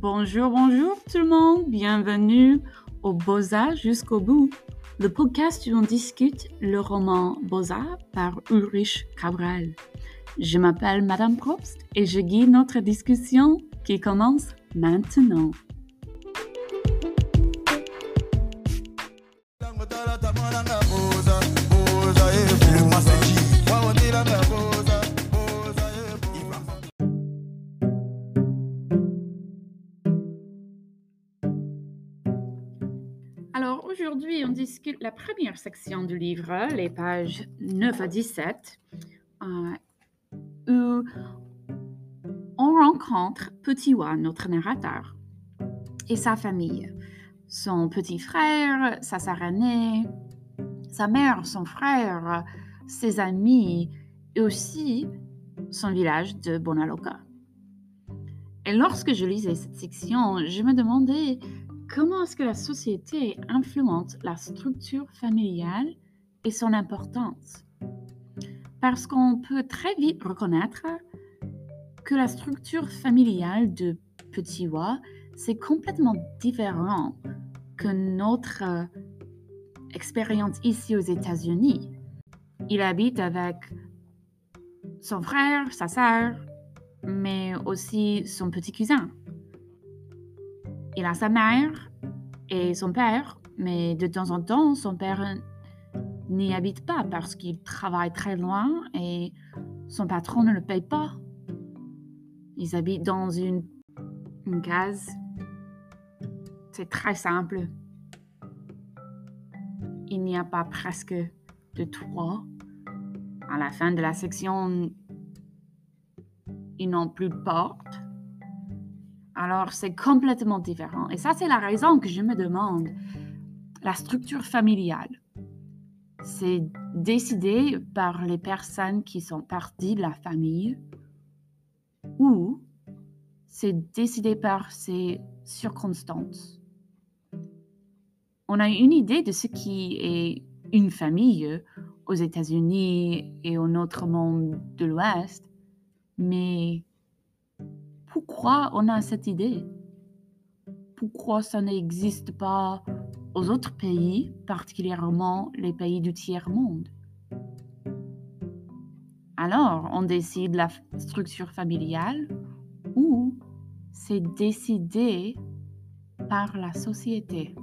Bonjour, bonjour tout le monde, bienvenue au Beaux-Arts jusqu'au bout, le podcast où on discute le roman Beaux-Arts par Ulrich Cabral. Je m'appelle Madame Probst et je guide notre discussion qui commence maintenant. Alors aujourd'hui, on discute la première section du livre, les pages 9 à 17, euh, où on rencontre Petit Wa, notre narrateur, et sa famille. Son petit frère, sa sœur aînée, sa mère, son frère, ses amis, et aussi son village de Bonaloka. Et lorsque je lisais cette section, je me demandais comment est-ce que la société influence la structure familiale et son importance? Parce qu'on peut très vite reconnaître que la structure familiale de Petit c'est complètement différent que notre euh, expérience ici aux États-Unis. Il habite avec son frère, sa sœur, mais aussi son petit cousin. Il a sa mère et son père, mais de temps en temps, son père n'y habite pas parce qu'il travaille très loin et son patron ne le paye pas. Ils habitent dans une, une case. C'est très simple. Il n'y a pas presque de toit. À la fin de la section, ils n'ont plus de porte. Alors, c'est complètement différent. Et ça, c'est la raison que je me demande. La structure familiale, c'est décidé par les personnes qui sont parties de la famille ou c'est décidé par ces circonstances? On a une idée de ce qui est une famille aux États-Unis et au autre monde de l'Ouest, mais pourquoi on a cette idée? Pourquoi ça n'existe pas aux autres pays, particulièrement les pays du tiers-monde? Alors, on décide la structure familiale ou c'est décidé par la société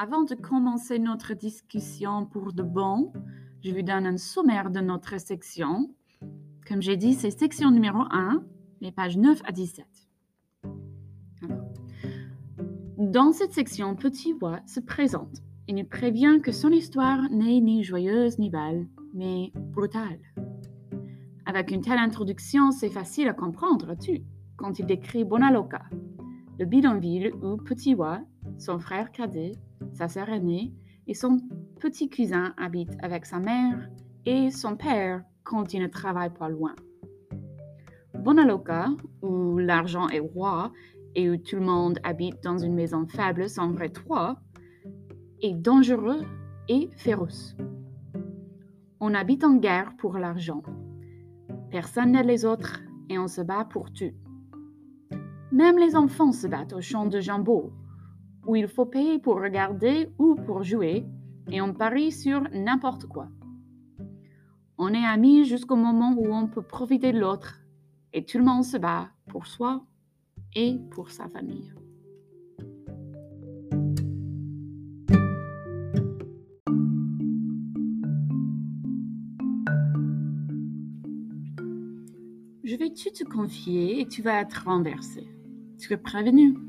Avant de commencer notre discussion pour de bon, je vous donne un sommaire de notre section. Comme j'ai dit, c'est section numéro 1, les pages 9 à 17. Alors, dans cette section, Petit Wa se présente et nous prévient que son histoire n'est ni joyeuse ni belle, mais brutale. Avec une telle introduction, c'est facile à comprendre, tu, quand il décrit Bonaloka, le bidonville où Petit Wa, son frère cadet, sa sœur aînée et son petit cousin habitent avec sa mère et son père quand il ne travaille pas loin. Bonaloka, où l'argent est roi et où tout le monde habite dans une maison faible sans vrai est dangereux et féroce. On habite en guerre pour l'argent. Personne n'aide les autres et on se bat pour tout. Même les enfants se battent au champ de jambon où il faut payer pour regarder ou pour jouer, et on parie sur n'importe quoi. On est amis jusqu'au moment où on peut profiter de l'autre, et tout le monde se bat pour soi et pour sa famille. Je vais tout te confier et tu vas être renversé. Tu es prévenu?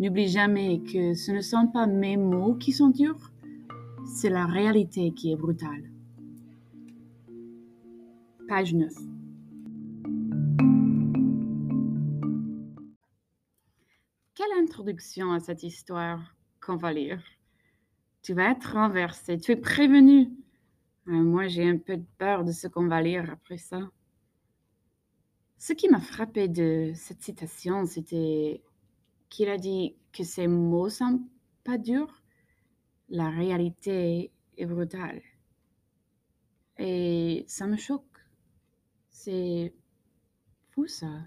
N'oublie jamais que ce ne sont pas mes mots qui sont durs, c'est la réalité qui est brutale. Page 9. Quelle introduction à cette histoire qu'on va lire. Tu vas être renversé, tu es prévenu. Euh, moi, j'ai un peu peur de ce qu'on va lire après ça. Ce qui m'a frappé de cette citation, c'était qu'il a dit que ces mots sont pas durs, la réalité est brutale. Et ça me choque. C'est fou ça.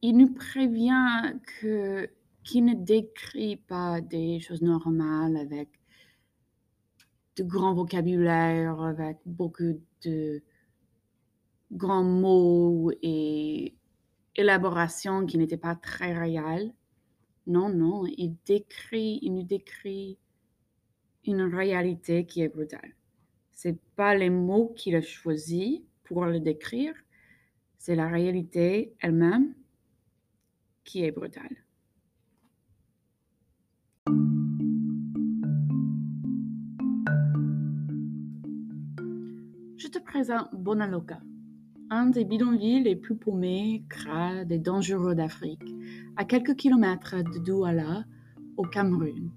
Il nous prévient que qu'il ne décrit pas des choses normales avec de grands vocabulaire, avec beaucoup de grands mots et élaborations qui n'étaient pas très réelles. Non, non, il décrit, il nous décrit une réalité qui est brutale. C'est pas les mots qu'il a choisis pour le décrire, c'est la réalité elle-même qui est brutale. Je te présente Bonaloka, un des bidonvilles les plus paumés, crades et dangereux d'Afrique, à quelques kilomètres de Douala, au Cameroun.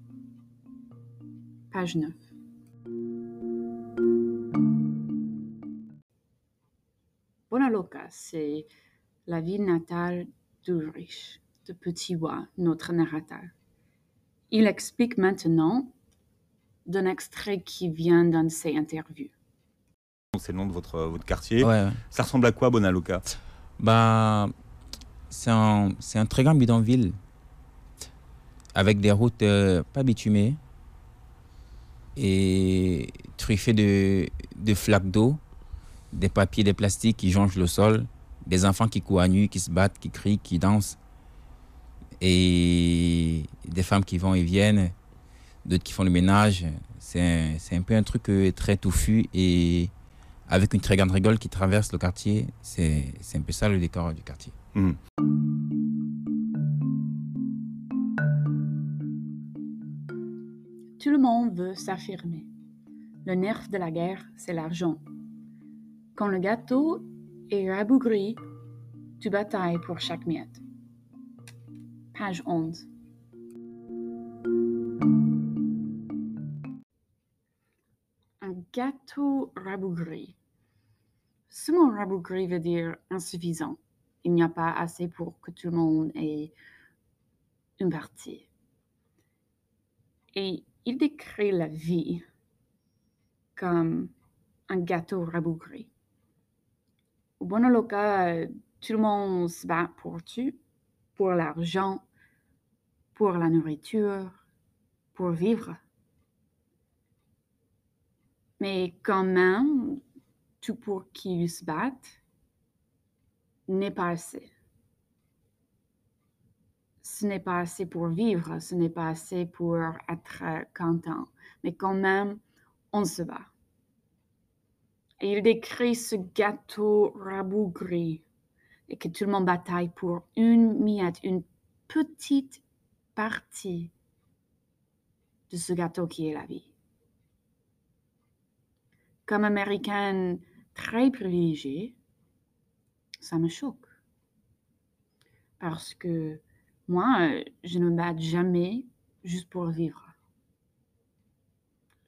Page 9. Bonaloka, c'est la ville natale d'Ulrich, de Petit Bois, notre narrateur. Il explique maintenant d'un extrait qui vient d'un de ses interviews. C'est le nom de votre, votre quartier. Ouais. Ça ressemble à quoi, Bonaloka? Bah, c'est un, très grand bidonville. Avec des routes euh, pas bitumées. Et truffées de, de flaques d'eau, des papiers, des plastiques qui jonchent le sol, des enfants qui courent à nu, qui se battent, qui crient, qui dansent. Et des femmes qui vont et viennent, d'autres qui font le ménage. C'est un, un peu un truc euh, très touffu et avec une très grande rigole qui traverse le quartier. C'est c'est un peu ça le décor du quartier. Hmm. Tout le monde veut s'affirmer. Le nerf de la guerre, c'est l'argent. Quand le gâteau est rabougri, tu batailles pour chaque miette. Page 11. Un gâteau rabougri. Ce mot rabougri veut dire insuffisant. Il n'y a pas assez pour que tout le monde ait une partie. Et il décrit la vie comme un gâteau rabougri. Au Bonaloka, euh, tout le monde se bat pour tout, pour l'argent, pour la nourriture, pour vivre. Mais quand même, tout pour qu'ils se battent n'est pas assez. Ce n'est pas assez pour vivre, ce n'est pas assez pour être content, mais quand même, on se bat. Et il décrit ce gâteau rabougri et que tout le monde bataille pour une miette, une petite partie de ce gâteau qui est la vie. Comme américaine très privilégiée, ça me choque. Parce que moi, euh, je ne me bats jamais juste pour vivre.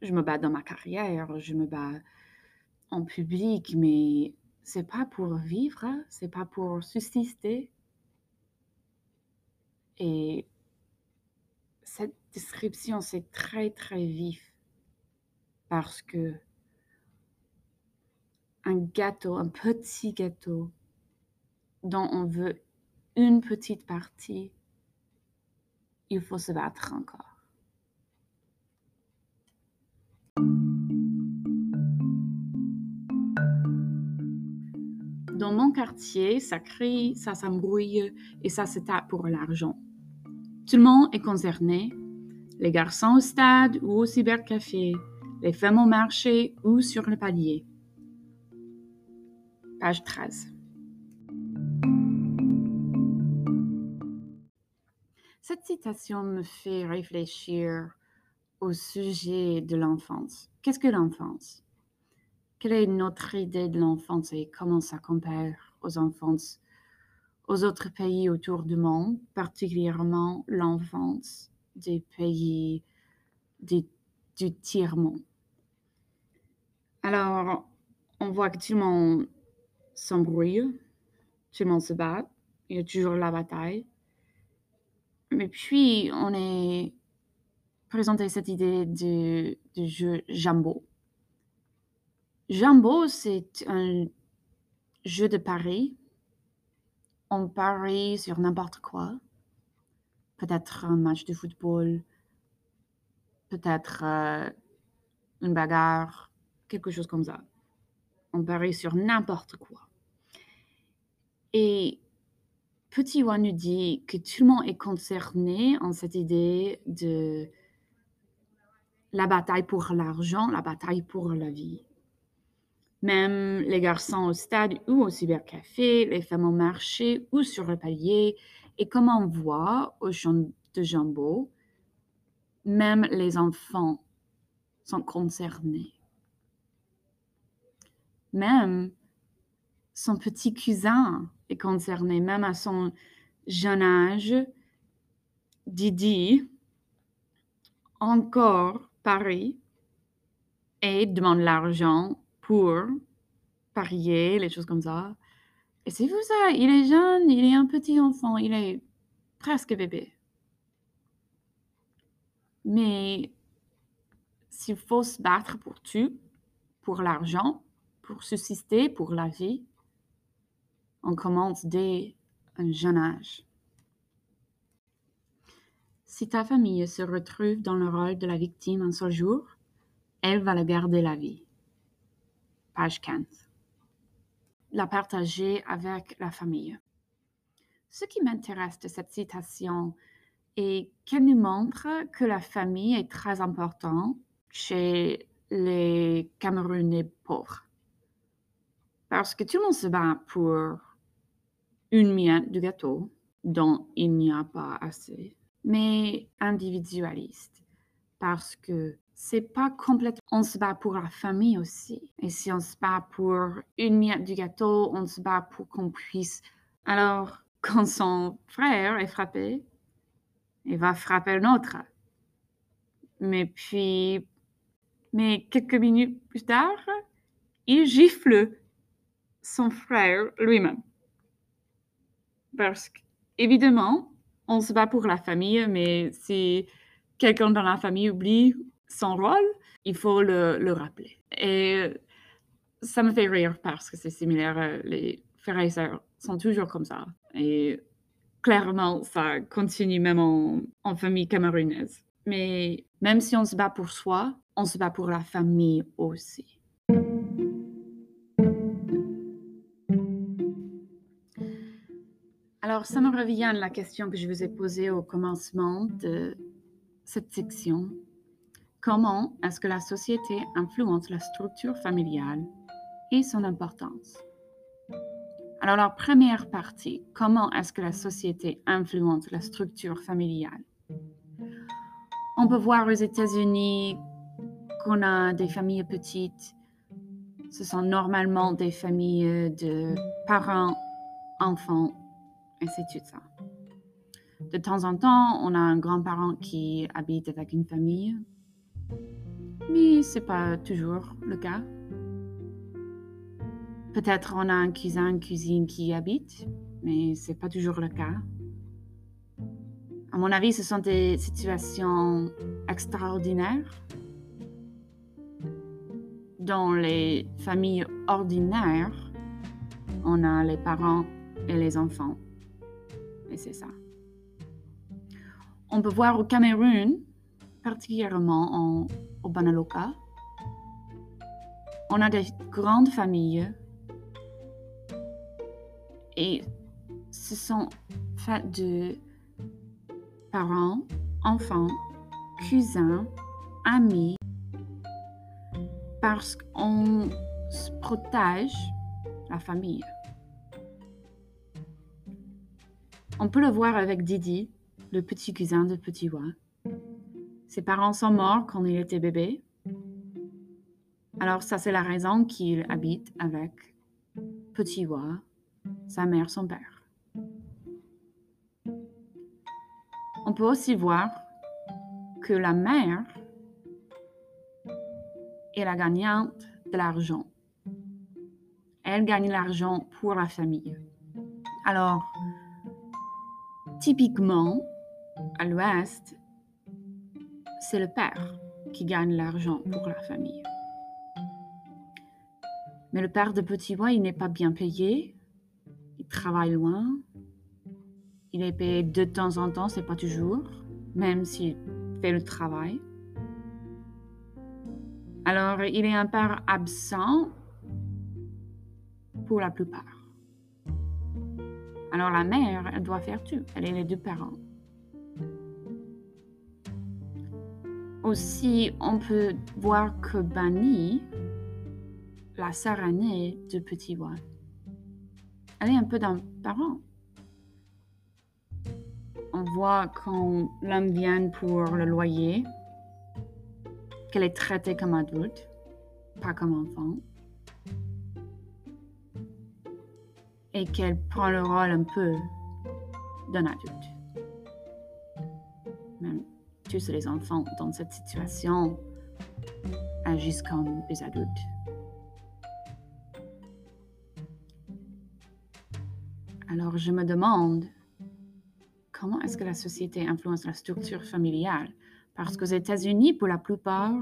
Je me bats dans ma carrière, je me bats en public, mais c'est pas pour vivre, c'est pas pour subsister. Et cette description, c'est très, très vif parce que un gâteau, un petit gâteau dont on veut une petite partie, il faut se battre encore. Dans mon quartier, ça crie, ça s'embrouille et ça se tape pour l'argent. Tout le monde est concerné. Les garçons au stade ou au cybercafé, les femmes au marché ou sur le palier. Page 13. Cette citation me fait réfléchir au sujet de l'enfance. Qu'est-ce que l'enfance? Quelle est notre idée de l'enfance et comment ça compare aux enfances aux autres pays autour du monde, particulièrement l'enfance des pays du, du tiers-monde Alors, on voit que monde s'embrouille, tout le monde se bat, il y a toujours la bataille. Mais puis, on est présenté cette idée du, du jeu Jambo. Jambo, c'est un jeu de paris. On parie sur n'importe quoi. Peut-être un match de football, peut-être euh, une bagarre, quelque chose comme ça. On parie sur n'importe quoi. Et Petit Wa nous dit que tout le monde est concerné en cette idée de la bataille pour l'argent, la bataille pour la vie. Même les garçons au stade ou au cybercafé, les femmes au marché ou sur le palier, et comme on voit au champ de jambon, même les enfants sont concernés. Même son petit cousin est concerné, même à son jeune âge. Didi, encore Paris, et demande l'argent pour parier, les choses comme ça. Et c'est vous ça, il est jeune, il est un petit enfant, il est presque bébé. Mais s'il faut se battre pour tout, pour l'argent, pour subsister, pour la vie, on commence dès un jeune âge. Si ta famille se retrouve dans le rôle de la victime un seul jour, elle va la garder la vie page 15. La partager avec la famille. Ce qui m'intéresse de cette citation est qu'elle nous montre que la famille est très importante chez les Camerounais pauvres. Parce que tout le monde se bat pour une miette de gâteau dont il n'y a pas assez, mais individualiste. Parce que c'est pas complètement. On se bat pour la famille aussi. Et si on se bat pour une miette du gâteau, on se bat pour qu'on puisse. Alors, quand son frère est frappé, il va frapper l'autre. Mais puis, mais quelques minutes plus tard, il gifle son frère lui-même. Parce qu'évidemment, on se bat pour la famille, mais si quelqu'un dans la famille oublie son rôle, il faut le, rappeler. Et ça me fait rire parce que c'est similaire. Euh, les frères et sœurs sont toujours comme ça. Et clairement, ça continue même en famille camerounaise. Mais même si on se bat pour soi, on se bat pour la famille aussi. Alors, ça me revient à la question que je vous ai posée au commencement de cette section. Comment est-ce que la société influence la structure familiale et son importance? Alors la première partie, comment est-ce que la société influence la structure familiale? On peut voir aux États-Unis qu'on a des familles petites. Ce sont normalement des familles de parents, enfants, c'est tout ça. De temps en temps, on a un grand-parent qui habite avec une famille mais c'est pas toujours le cas. Peut-être on a un cousin, une cousine qui habite, mais c'est pas toujours le cas. À mon avis, ce sont des situations extraordinaires. Dans les familles ordinaires, on a les parents et les enfants. C'est ça. On peut voir au Cameroun particulièrement en, au Banaloka. On a des grandes familles et ce sont faits de parents, enfants, cousins, amis, parce qu'on protège la famille. On peut le voir avec Didi, le petit cousin de Petit Roi. Ses parents sont morts quand il était bébé. Alors ça, c'est la raison qu'il habite avec Petit Roi, sa mère, son père. On peut aussi voir que la mère est la gagnante de l'argent. Elle gagne l'argent pour la famille. Alors, typiquement, à l'ouest, c'est le père qui gagne l'argent pour la famille. Mais le père de Petit Bois, il n'est pas bien payé. Il travaille loin. Il est payé de temps en temps, c'est pas toujours, même s'il fait le travail. Alors, il est un père absent pour la plupart. Alors, la mère, elle doit faire tout. Elle est les deux parents. Aussi, on peut voir que Bani, la sœur aînée de Petit Bois, elle est un peu d'un parent. On voit quand l'homme vient pour le loyer, qu'elle est traitée comme adulte, pas comme enfant. Et qu'elle prend le rôle un peu d'un adulte. Même tous les enfants dans cette situation agissent comme des adultes. Alors je me demande comment est-ce que la société influence la structure familiale? Parce qu'aux États-Unis, pour la plupart,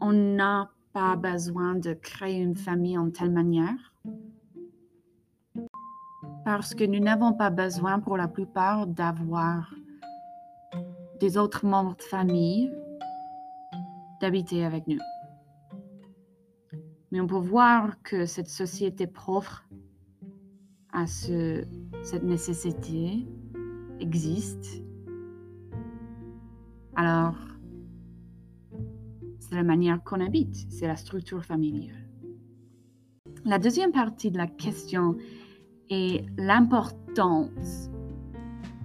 on n'a pas besoin de créer une famille en telle manière. Parce que nous n'avons pas besoin pour la plupart d'avoir des autres membres de famille d'habiter avec nous. Mais on peut voir que cette société profre à ce, cette nécessité existe. Alors, c'est la manière qu'on habite, c'est la structure familiale. La deuxième partie de la question l'importance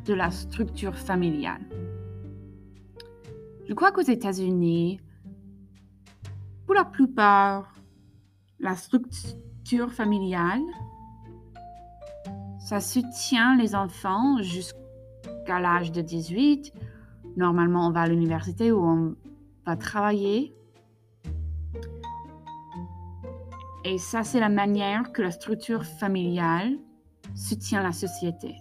de la structure familiale. Je crois qu'aux États-Unis, pour la plupart, la structure familiale, ça soutient les enfants jusqu'à l'âge de 18. Normalement, on va à l'université ou on va travailler. Et ça, c'est la manière que la structure familiale soutient la société.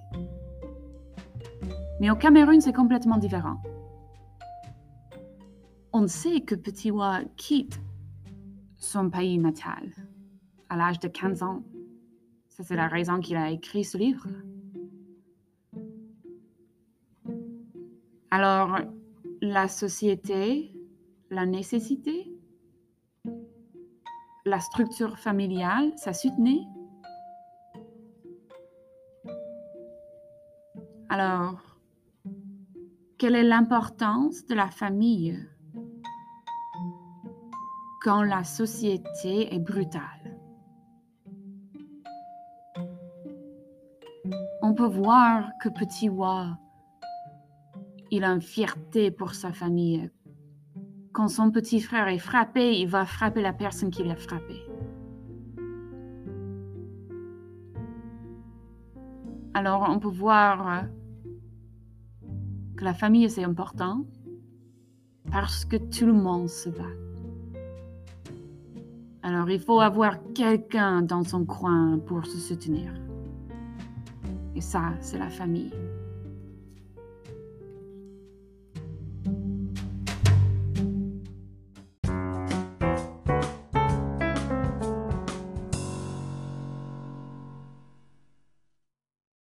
Mais au Cameroun, c'est complètement différent on sait que Petit Wa quitte son pays natal à l'âge de 15 ans. Ça, c'est la raison qu'il a écrit ce livre. Alors, la société, la nécessité, la structure familiale, ça soutenait. Alors, quelle est l'importance de la famille quand la société est brutale? On peut voir que Petit Wa, il a une fierté pour sa famille. Quand son petit frère est frappé, il va frapper la personne qui l'a frappé. Alors on peut voir que la famille c'est important parce que tout le monde se bat. Alors il faut avoir quelqu'un dans son coin pour se soutenir. Et ça, c'est la famille.